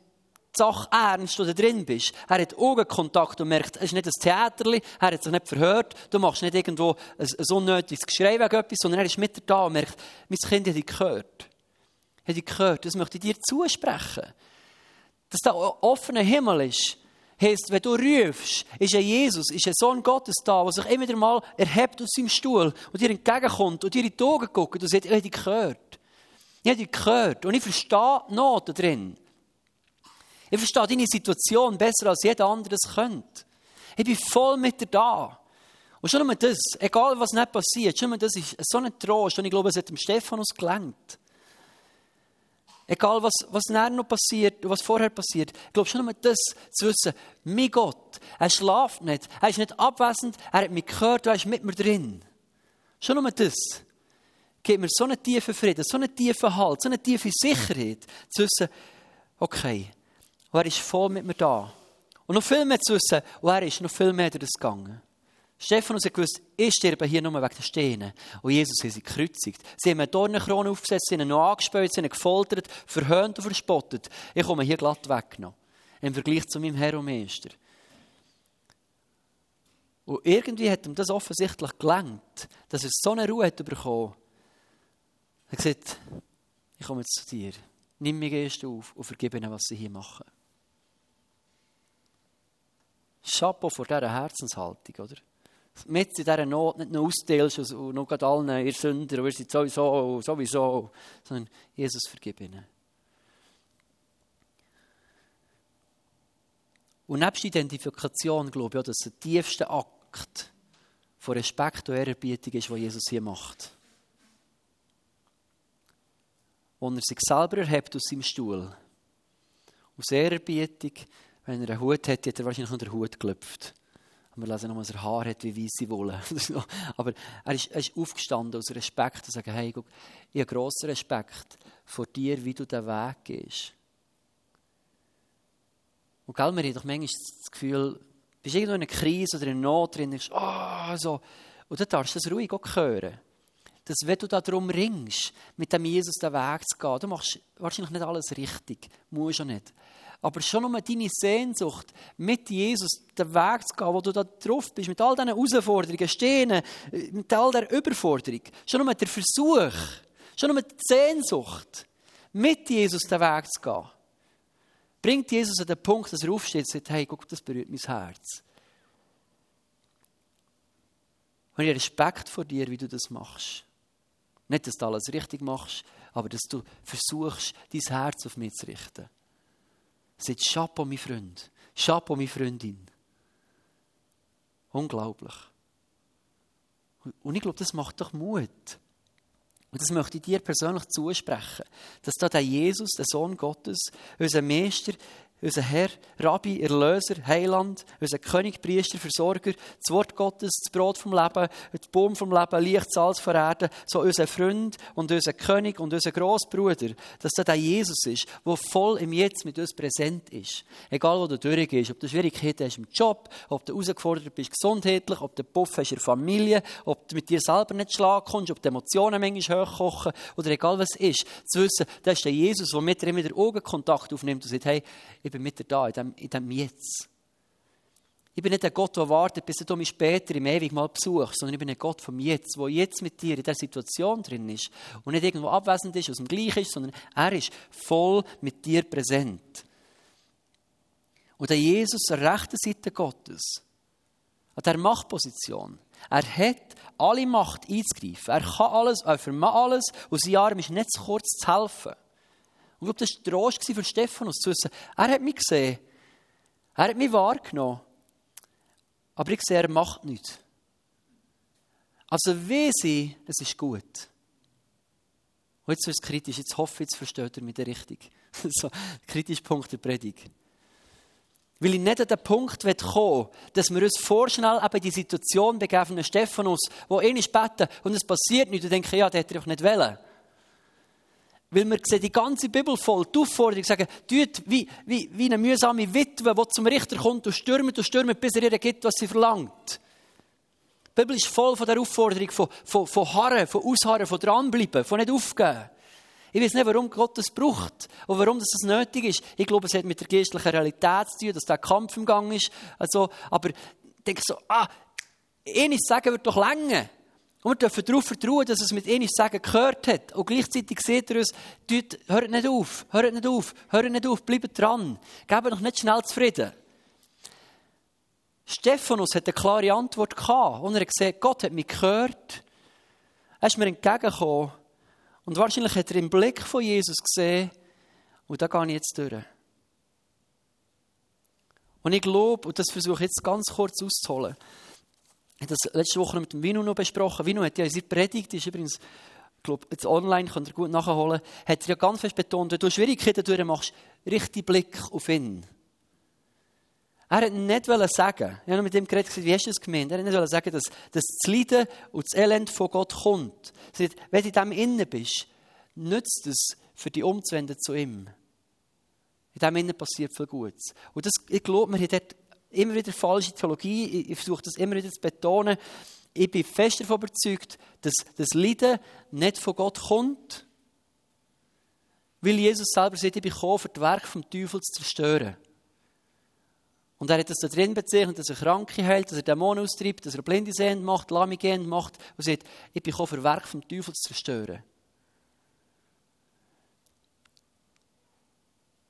Sache ernst, wo du drin bist. Er hat Augenkontakt und merkt, es ist nicht ein Theaterli, er hat sich nicht verhört, du machst nicht irgendwo ein, ein unnötiges Geschrei wegen etwas, sondern er ist mit dir da und merkt, mein Kind hat dich gehört. Hat dich gehört, das möchte ich dir zusprechen. Dass da ein offener Himmel ist, heisst, wenn du rufst, ist ein Jesus, ist ein Sohn Gottes da, der sich immer wieder mal erhebt aus seinem Stuhl und dir entgegenkommt und dir in die Augen guckt und sagt, ich habe dich gehört. Ich habe dich gehört und ich verstehe die Not da drin. Ich verstehe deine Situation besser, als jeder andere es könnte. Ich bin voll mit dir da. Und schon nur das, egal was nicht passiert, schon nur das ist so ein Trost und ich glaube, es hat dem Stephanus gelangt. Egal, was, was noch passiert, was vorher passiert. Ich glaube schon nur das zu wissen, mein Gott, er schlaft nicht, er ist nicht abwesend, er hat mich gehört, er ist mit mir drin. Schon nur das gibt mir so einen tiefen Frieden, so einen tiefen Halt, so eine tiefe Sicherheit, zu wissen, okay, er ist voll mit mir da. Und noch viel mehr zu wissen, und er ist noch viel mehr durch das gegangen. Stephanus hat gewusst, ich sterbe hier nur wegen der Steine. Und Jesus hat sie gekreuzigt. Sie haben eine Dornenkrone aufgesetzt, sie ihn noch sie haben gefoltert, verhöhnt und verspottet. Ich komme hier glatt weggenommen. Im Vergleich zu meinem Herr und Meister. Und irgendwie hat ihm das offensichtlich gelangt, dass er so eine Ruhe hat bekommen. Er hat gesagt, ich komme jetzt zu dir. Nimm mich erst auf und vergib ihnen, was sie hier machen. Chapeau vor dieser Herzenshaltung, oder? Mit in dieser Not nicht nur austeilst und noch gerade allen, ihr Sünder, wir sind sowieso, sowieso, sondern Jesus vergib ihnen. Und nebst Identifikation glaube ich auch, dass der tiefste Akt von Respekt und Ehrerbietung ist, was Jesus hier macht. Wo er sich selber erhebt aus seinem Stuhl. Aus Ehrerbietung, wenn er einen Hut hat, hat er wahrscheinlich noch den Hut geklopft. Und wir lesen noch, dass er Haar hat wie weiße Wolle. [laughs] Aber er ist, er ist aufgestanden aus Respekt und sagt, hey, guck, ich habe grossen Respekt vor dir, wie du den Weg gehst. Und gell, wir haben doch manchmal das Gefühl, bist irgendwo in einer Krise oder in einer Not drin, denkst, oh, so. Und dann darfst du das ruhig auch hören. Dass wenn du darum ringst, mit dem Jesus den Weg zu gehen, du machst wahrscheinlich nicht alles richtig, musst du nicht aber schon nur deine Sehnsucht, mit Jesus den Weg zu gehen, wo du da drauf bist, mit all diesen Herausforderungen, Stehen, mit all der Überforderung, schon nur der Versuch, schon nur die Sehnsucht, mit Jesus den Weg zu gehen, bringt Jesus an den Punkt, dass er aufsteht und sagt, hey, guck, das berührt mein Herz. Und ich habe Respekt vor dir, wie du das machst. Nicht, dass du alles richtig machst, aber dass du versuchst, dein Herz auf mich zu richten. Sagt Chapeau, mein Freund. Chapeau, meine Freundin. Unglaublich. Und ich glaube, das macht doch Mut. Und das möchte ich dir persönlich zusprechen, dass da der Jesus, der Sohn Gottes, unser Meister, unser Herr, Rabbi, Erlöser, Heiland, unser König, Priester, Versorger, das Wort Gottes, das Brot vom Leben, der Baum vom Leben, Licht, Salz von Erden, so unser Freund und unser König und unser Großbruder, dass da der Jesus ist, der voll im Jetzt mit uns präsent ist. Egal, wo du durchgehst, ob du Schwierigkeiten hast im Job, ob du herausgefordert bist gesundheitlich, ob du Puff hast in der Familie, ob du mit dir selber nicht schlagen kannst, ob die Emotionen manchmal hochkochen oder egal was ist, zu wissen, das ist der Jesus, der mit dir immer den Augenkontakt aufnimmt und sagt, hey, ich bin mit dir da, in dem, in dem Jetzt. Ich bin nicht der Gott, der wartet, bis du mich später im Ewig mal besuchst, sondern ich bin ein Gott vom Jetzt, der jetzt mit dir in der Situation drin ist und nicht irgendwo abwesend ist, aus dem Gleichen ist, sondern er ist voll mit dir präsent. Und der Jesus an der rechten Seite Gottes, an der Machtposition, er hat alle Macht einzugreifen. Er kann alles, er vermag alles und sein Arm ist nicht zu kurz zu helfen. Und ich glaube, das war Trost für Stephanus, zu wissen, er hat mich gesehen, er hat mich wahrgenommen, aber ich sehe, er macht nichts. Also wie sie, das ist gut. Und jetzt wird es kritisch, jetzt hoffe ich, jetzt versteht er mich richtig. [laughs] so, kritischer Punkt der Predigt. Weil ich nicht an den Punkt kommen will, dass wir uns vorschnell eben die Situation begeben Stephanus, wo ihn beten und es passiert nichts und denken, ja, der hätte doch nicht wollen. Weil wir sehen die ganze Bibel voll, die Aufforderung, sagen, tut wie, wie, wie eine mühsame Witwe, die zum Richter kommt und stürmt und stürmt, bis er ihr gibt, was sie verlangt. Die Bibel ist voll von der Aufforderung, von, von, von Harren, von Ausharren, von dranbleiben, von nicht aufgeben. Ich weiß nicht, warum Gott das braucht und warum das nötig ist. Ich glaube, es hat mit der geistlichen Realität zu tun, dass der Kampf im Gang ist. Also, aber ich denke so, ah, eines sagen wird doch länger. Und wir dürfen darauf vertrauen, dass es mit ihnen Sagen gehört hat. Und gleichzeitig sieht er uns, hört nicht auf, hört nicht auf, hört nicht auf, bleibt dran. Gebt noch nicht schnell zufrieden. Stephanus hat eine klare Antwort gehabt. Und er hat gesagt, Gott hat mich gehört. Er ist mir entgegengekommen. Und wahrscheinlich hat er im Blick von Jesus gesehen, und da gehe ich jetzt durch. Und ich glaube, und das versuche ich jetzt ganz kurz auszuholen, habe das letzte Woche mit dem Vino noch besprochen. Vino hat ja in seiner Predigt, ist übrigens, ich glaube, jetzt online, könnt ihr gut nachholen, hat er ja ganz fest betont, wenn du Schwierigkeiten durchmachst, richtig Blick auf ihn. Er hat nicht sagen, ich habe mit ihm geredet, wie hast du das gemeint? Er hat nicht sagen, dass, dass das Leiden und das Elend von Gott kommt. Er sagt, wenn du in dem innen bist, nützt es, für dich umzuwenden zu ihm. In dem innen passiert viel Gutes. Und das, ich glaube, wir haben dort immer wieder falsche Theologie. Ich, versuche das immer wieder zu betonen. Ich bin fest davon überzeugt, dass das Leiden nicht von Gott kommt, weil Jesus selber sagt, ich bin gekommen, für das Werk vom Teufel zu zerstören. Und er hat das da drin bezeichnet, dass er Kranke heilt, dass er Dämonen austreibt, dass er Blinde sehend macht, Lahme gehend macht und sagt, ich bin gekommen, für das Werk vom Teufel zu zerstören.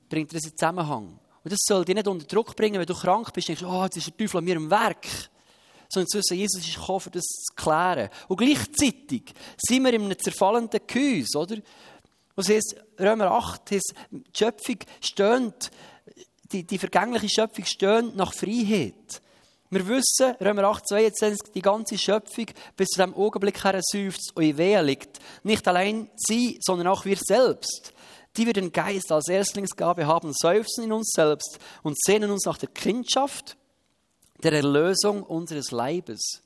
Bringt er das in Zusammenhang? Und das soll dich nicht unter Druck bringen, wenn du krank bist und denkst, oh, jetzt ist der Teufel an mir im Werk. Sondern zu wissen, Jesus ist gekommen, um das zu klären. Und gleichzeitig sind wir in einem zerfallenden Gehäuse, oder? Was heißt, Römer 8, heißt, die Schöpfung stöhnt, die, die vergängliche Schöpfung stöhnt nach Freiheit. Wir wissen, Römer 8, 22, die ganze Schöpfung bis zu dem Augenblick her seufzt und in Wehe liegt. Nicht allein sie, sondern auch wir selbst die wir den Geist als Erstlingsgabe haben, seufzen in uns selbst und sehnen uns nach der Kindschaft, der Erlösung unseres Leibes.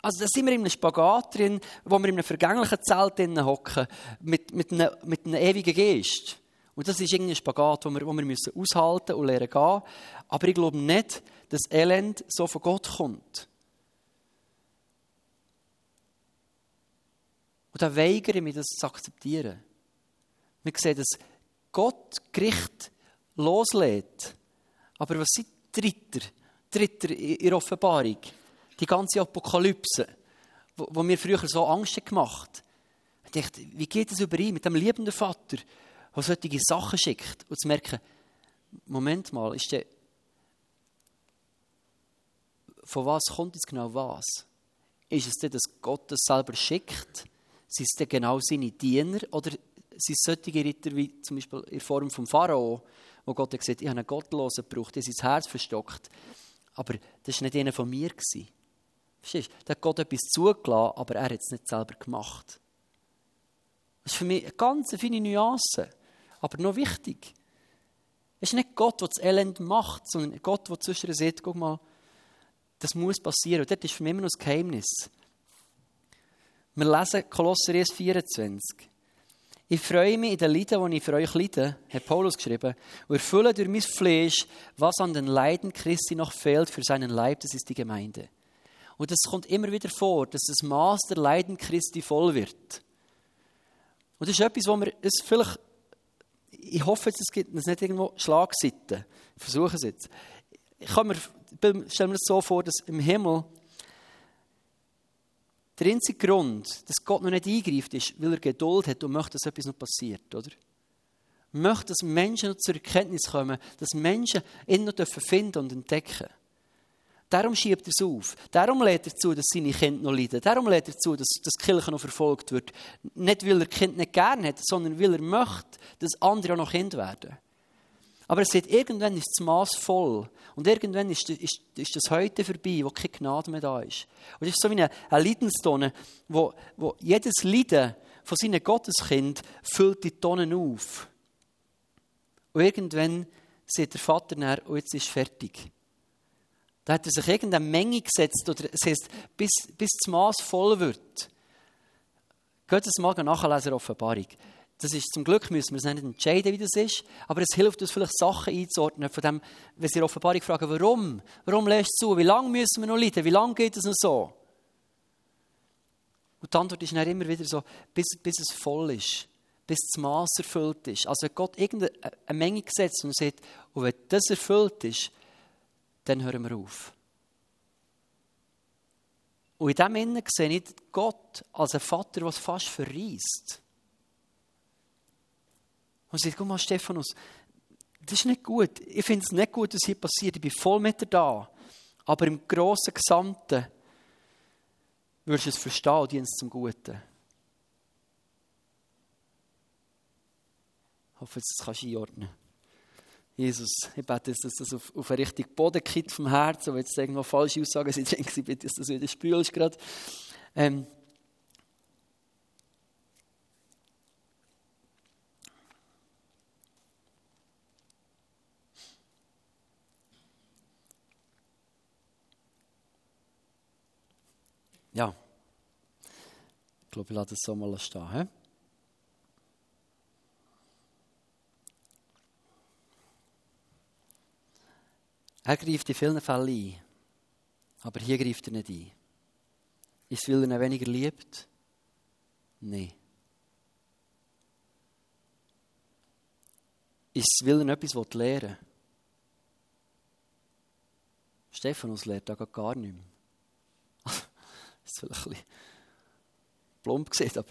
Also da sind wir in einem Spagat drin, wo wir in einem vergänglichen Zelt hocken, mit, mit, einem, mit einem ewigen Geist. Und das ist ein Spagat, wo wir, wo wir müssen aushalten und lernen gehen. Aber ich glaube nicht, dass Elend so von Gott kommt. Und da weigere ich mich, das zu akzeptieren. Wir sehen, dass Gott Gericht loslädt. Aber was sind Dritter? Dritter in der Offenbarung? Die ganze Apokalypse, wo, wo mir früher so Angst gemacht hat. Ich dachte, wie geht es überein mit dem liebenden Vater, der solche Sachen schickt? Und zu merken, Moment mal, ist der, von was kommt jetzt genau was? Ist es denn, dass Gott das selber schickt? Sind es denn genau seine Diener? Oder sind solche Ritter wie zum Beispiel in Form vom Pharao, wo Gott hat gesagt, ich habe einen Gottlosen gebraucht, der sein Herz verstockt. Aber das war nicht einer von mir. Verstehst du? Da hat Gott etwas zugelassen, aber er hat es nicht selber gemacht. Das ist für mich eine ganz feine Nuance, aber noch wichtig. Es ist nicht Gott, der das Elend macht, sondern Gott, der zwischen sagt, guck mal, das muss passieren. Und das ist für mich immer noch ein Geheimnis. Wir lesen Kolosser 1, 24. Ich freue mich in den Leiden, die ich für euch leide, hat Paulus geschrieben, und erfülle durch mein Fleisch, was an den Leiden Christi noch fehlt für seinen Leib, das ist die Gemeinde. Und es kommt immer wieder vor, dass das Maß der Leiden Christi voll wird. Und das ist etwas, wo wir es vielleicht, ich hoffe, es gibt es nicht irgendwo Schlagseiten. Ich versuche es jetzt. Ich kann mir, stelle mir das so vor, dass im Himmel der einzige Grund, dass Gott noch nicht eingreift, ist, weil er Geduld hat und möchte, dass etwas noch passiert, oder? Er möchte, dass Menschen noch zur Erkenntnis kommen, dass Menschen ihn noch finden und entdecken dürfen. Darum schiebt er es auf. Darum lädt er zu, dass seine Kinder noch leiden. Darum lädt er zu, dass, dass die Kirche noch verfolgt wird. Nicht, weil er Kind nicht gerne hat, sondern weil er möchte, dass andere auch noch Kind werden. Aber er sagt, irgendwann ist das Maß voll. Und irgendwann ist, ist, ist das heute vorbei, wo keine Gnade mehr da ist. Und es ist so wie eine, Leidenstonne, wo, wo jedes Leiden von seinen Gotteskind füllt die Tonnen auf. Und irgendwann sagt der Vater nach, und oh, jetzt ist fertig. Da hat er sich irgendeine Menge gesetzt, oder es heißt, bis, bis das Maß voll wird. Geht es mal nachlesen, Offenbarung. Das ist, zum Glück müssen wir es nicht entscheiden, wie das ist, aber es hilft uns vielleicht Sachen einzuordnen, von dem, wenn Sie Offenbarung fragen, warum? Warum lässt du zu? Wie lange müssen wir noch leiden? Wie lange geht es noch so? Und die Antwort ist dann immer wieder so, bis, bis es voll ist, bis das Maß erfüllt ist. Also wenn Gott irgendeine Menge gesetzt und sagt, und wenn das erfüllt ist, dann hören wir auf. Und in diesem Innen sehe ich Gott als ein Vater, der fast verreist. Und sagt, guck mal, Stephanus, das ist nicht gut. Ich finde es nicht gut, was hier passiert. Ich bin voll mit dir da. Aber im grossen Gesamten wirst du es verstehen und dienst zum Guten. Ich hoffe, das kannst du einordnen. Jesus, ich bete, dass das auf, auf einen richtigen Boden kippt vom Herzen, wenn jetzt irgendwo falsche Aussagen sind, [laughs] ich bitte, dass das wieder spülst gerade. Ähm, ja, ich glaube, ich lasse das so mal stehen. He? Er greift in vielen Fällen ein, aber hier greift er nicht ein. Ist es, weil er weniger liebt? Nein. Ist es, weil er etwas lernen will? Stephanus lehrt da gar nicht mehr. Das ist vielleicht ein bisschen plump gesehen, aber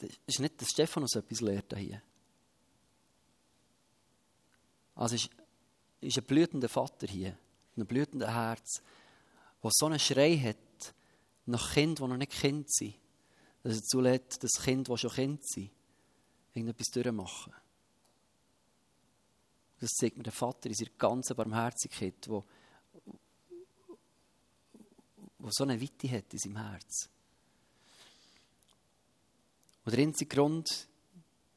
es ist nicht, dass Stephanus etwas lehrt hier. Also ist ist ein blütender Vater hier, ein blütender Herz, der so einen Schrei hat nach Kind, die noch nicht Kind sind. Dass er zulässt, dass Kind, die schon Kind sind, irgendetwas durchmachen. Das zeigt mir der Vater in seiner ganzen Barmherzigkeit, wo, wo so eine Witte hat in seinem Herz. Und der einzige Grund,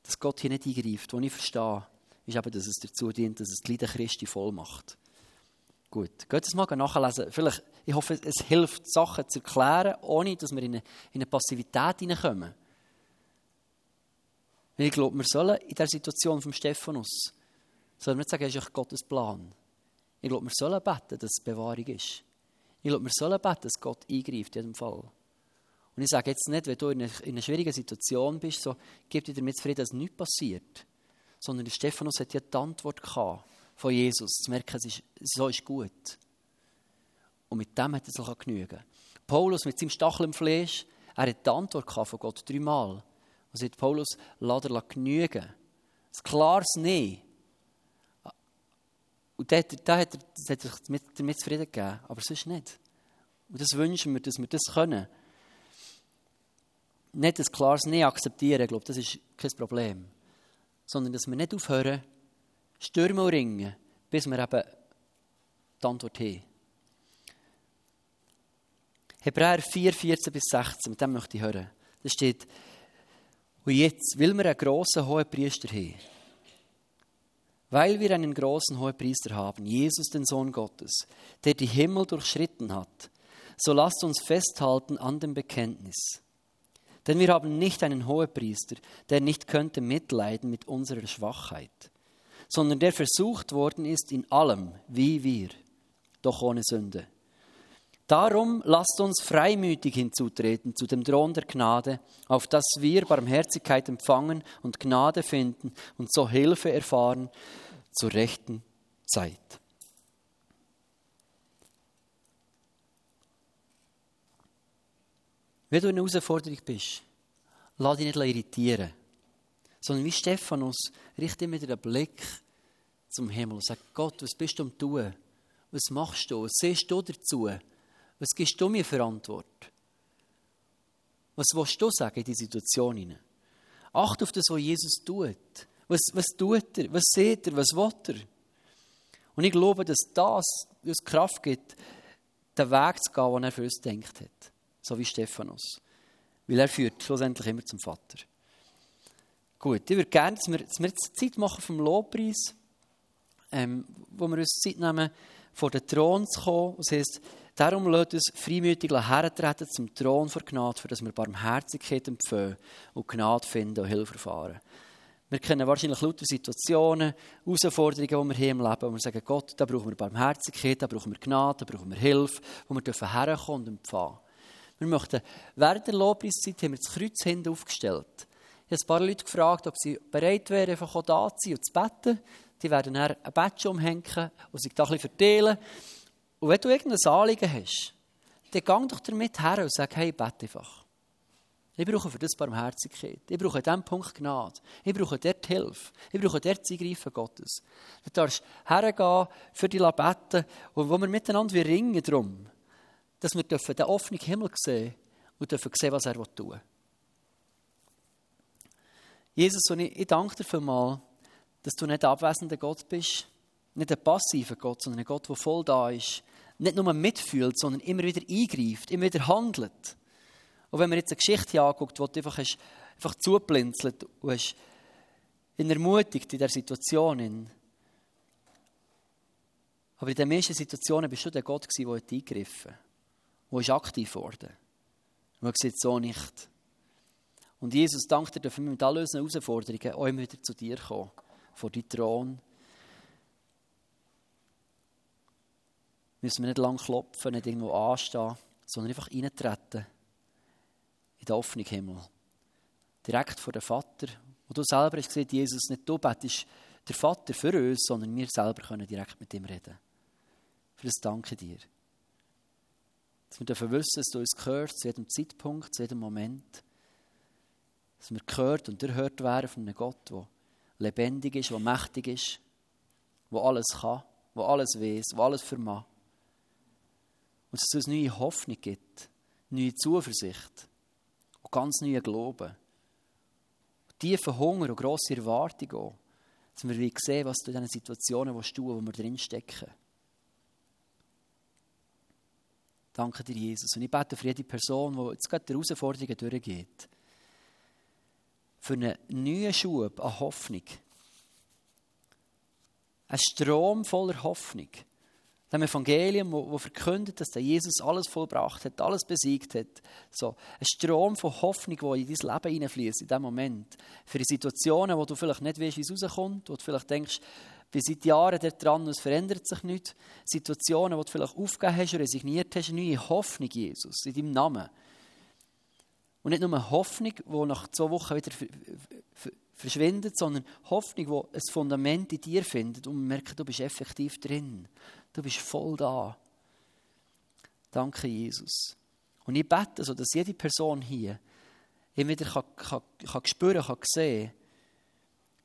dass Gott hier nicht eingreift, den ich verstehe, ist eben, dass es dazu dient, dass es die Leiden Christi voll macht. Gut, geht das mal nachlesen. Vielleicht, ich hoffe, es hilft, Sachen zu erklären, ohne dass wir in eine, in eine Passivität hineinkommen. Ich glaube, wir sollen in der Situation vom Stephanus, sollen wir nicht sagen, es ist Gottes Plan. Ich glaube, wir sollen beten, dass es Bewahrung ist. Ich glaube, wir sollen beten, dass Gott eingreift in jedem Fall. Und ich sage jetzt nicht, wenn du in einer, in einer schwierigen Situation bist, so, gib dir damit zufrieden, dass nichts passiert sondern der Stephanus hat ja die Antwort von Jesus, zu merken, es ist, so ist gut. Und mit dem hat er sich genügen. Paulus mit seinem Stachel im Fleisch, er hat die Antwort von Gott dreimal. Und sagt Paulus, lass dir genügen. Ein klares Nein. Und da, da hat er, er damit, damit zufrieden gegeben, aber sonst nicht. Und das wünschen wir, dass wir das können. Nicht ein klares Nein akzeptieren, ich glaube, das ist kein Problem sondern dass wir nicht aufhören, Stürme und ringen, bis wir eben die Antwort haben. Hebräer 4, 14 bis 16, mit dem möchte ich hören. Da steht, Und jetzt, weil wir einen grossen Hohepriester haben, weil wir einen großen Hohepriester haben, Jesus, den Sohn Gottes, der die Himmel durchschritten hat, so lasst uns festhalten an dem Bekenntnis. Denn wir haben nicht einen Hohepriester, der nicht könnte mitleiden mit unserer Schwachheit, sondern der versucht worden ist in allem, wie wir, doch ohne Sünde. Darum lasst uns freimütig hinzutreten zu dem Thron der Gnade, auf dass wir Barmherzigkeit empfangen und Gnade finden und so Hilfe erfahren zur rechten Zeit. Wenn du in einer Herausforderung bist, lass dich nicht irritieren, sondern wie Stephanus, richte immer den Blick zum Himmel und sag, Gott, was bist du am tun? Was machst du? Was siehst du dazu? Was gibst du mir für Antwort? Was willst du sagen in die Situation hinein? Acht auf das, was Jesus tut. Was, was tut er? Was sieht er? Was will er? Und ich glaube, dass das uns Kraft gibt, den Weg zu gehen, den er für uns gedacht hat. So wie Stephanus. Weil er führt schlussendlich immer zum Vater. Gut, ich würde gerne, dass wir, dass wir jetzt Zeit machen vom Lobpreis, ähm, wo wir uns Zeit nehmen, vor den Thron zu kommen. Das heisst, darum lässt uns freimütig hertreten zum Thron vor Gnade, für dass wir Barmherzigkeit empfehlen und Gnade finden und Hilfe erfahren. Wir kennen wahrscheinlich lauter Situationen, Herausforderungen, die wir hier im Leben, wo wir sagen, Gott, da brauchen wir Barmherzigkeit, da brauchen wir Gnade, da brauchen wir Hilfe, wo wir herkommen und empfangen. Wir möchten, während der Lobpreiszeit haben wir das Kreuz hinten aufgestellt. Ich habe ein paar Leute gefragt, ob sie bereit wären, einfach da zu sein und zu beten. Die werden dann ein Bettchen umhängen und sich da ein bisschen verteilen. Und wenn du irgendein Anliegen hast, dann geh doch damit her und sag, hey, bete einfach. Ich brauche für das Barmherzigkeit. Ich brauche an diesem Punkt Gnade. Ich brauche dort Hilfe. Ich brauche dort das Eingreifen Gottes. Du darfst hergehen, für die und wo wir miteinander ringen darum, dass wir den offenen Himmel sehen und dürfen sehen, was er tun will. Jesus, und ich, ich danke dir vielmals, dass du nicht ein abwesender Gott bist, nicht ein passiver Gott, sondern ein Gott, der voll da ist, nicht nur mitfühlt, sondern immer wieder eingreift, immer wieder handelt. Und wenn man jetzt eine Geschichte anguckt, wo du einfach, hast, einfach zublinzelt und hast ihn ermutigt in der Situation. Aber in den meisten Situationen bist du der Gott, der eingegriffen hat ist aktiv geworden. Man sieht so nicht. Und Jesus, danke dir, dürfen wir mit all unseren Herausforderungen auch immer wieder zu dir kommen, vor deinem Thron. Müssen wir nicht lang klopfen, nicht irgendwo anstehen, sondern einfach reintreten in den offenen Himmel. Direkt vor dem Vater. Und du selber hast gesagt, Jesus, nicht du betest der Vater für uns, sondern wir selber können direkt mit ihm reden. Für das danke dir. Dass wir dürfen wissen, dass du uns gehört, zu jedem Zeitpunkt, zu jedem Moment. Dass wir gehört und erhört werden von einem Gott, der lebendig ist, der mächtig ist, der alles kann, der alles weiß, der alles vermag. Und dass es uns neue Hoffnung gibt, neue Zuversicht und ganz neue Glauben. Und tiefen Hunger und grosse Erwartung auch, dass wir sehen, was du in diesen Situationen tun wo wir drinstecken. Danke dir, Jesus. Und ich bete für jede Person, die jetzt gerade die Herausforderungen durchgeht, für einen neuen Schub an Hoffnung. Ein Strom voller Hoffnung. Dem Evangelium, wo, wo verkündet, dass der Jesus alles vollbracht hat, alles besiegt hat. So, ein Strom von Hoffnung, der in dein Leben hineinfließt, in diesem Moment. Für die Situationen, wo du vielleicht nicht weißt, wie es rauskommt, wo du vielleicht denkst, bin seit Jahren dort dran und es verändert sich nichts. Situationen, wo du vielleicht aufgegeben hast resigniert hast, neue Hoffnung, Jesus, in deinem Namen. Und nicht nur eine Hoffnung, die nach zwei Wochen wieder verschwindet, sondern Hoffnung, die ein Fundament in dir findet und merkt, du bist effektiv drin. Du bist voll da. Danke, Jesus. Und ich bete so, dass jede Person hier immer wieder kann, kann, kann spüren kann, sehen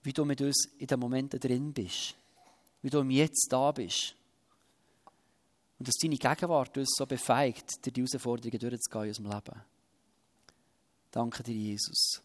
wie du mit uns in den Momenten drin bist. Wie du im Jetzt da bist. Und dass deine Gegenwart uns so befeigt, dir die Herausforderungen durchzugehen in unserem Leben. Danke dir, Jesus.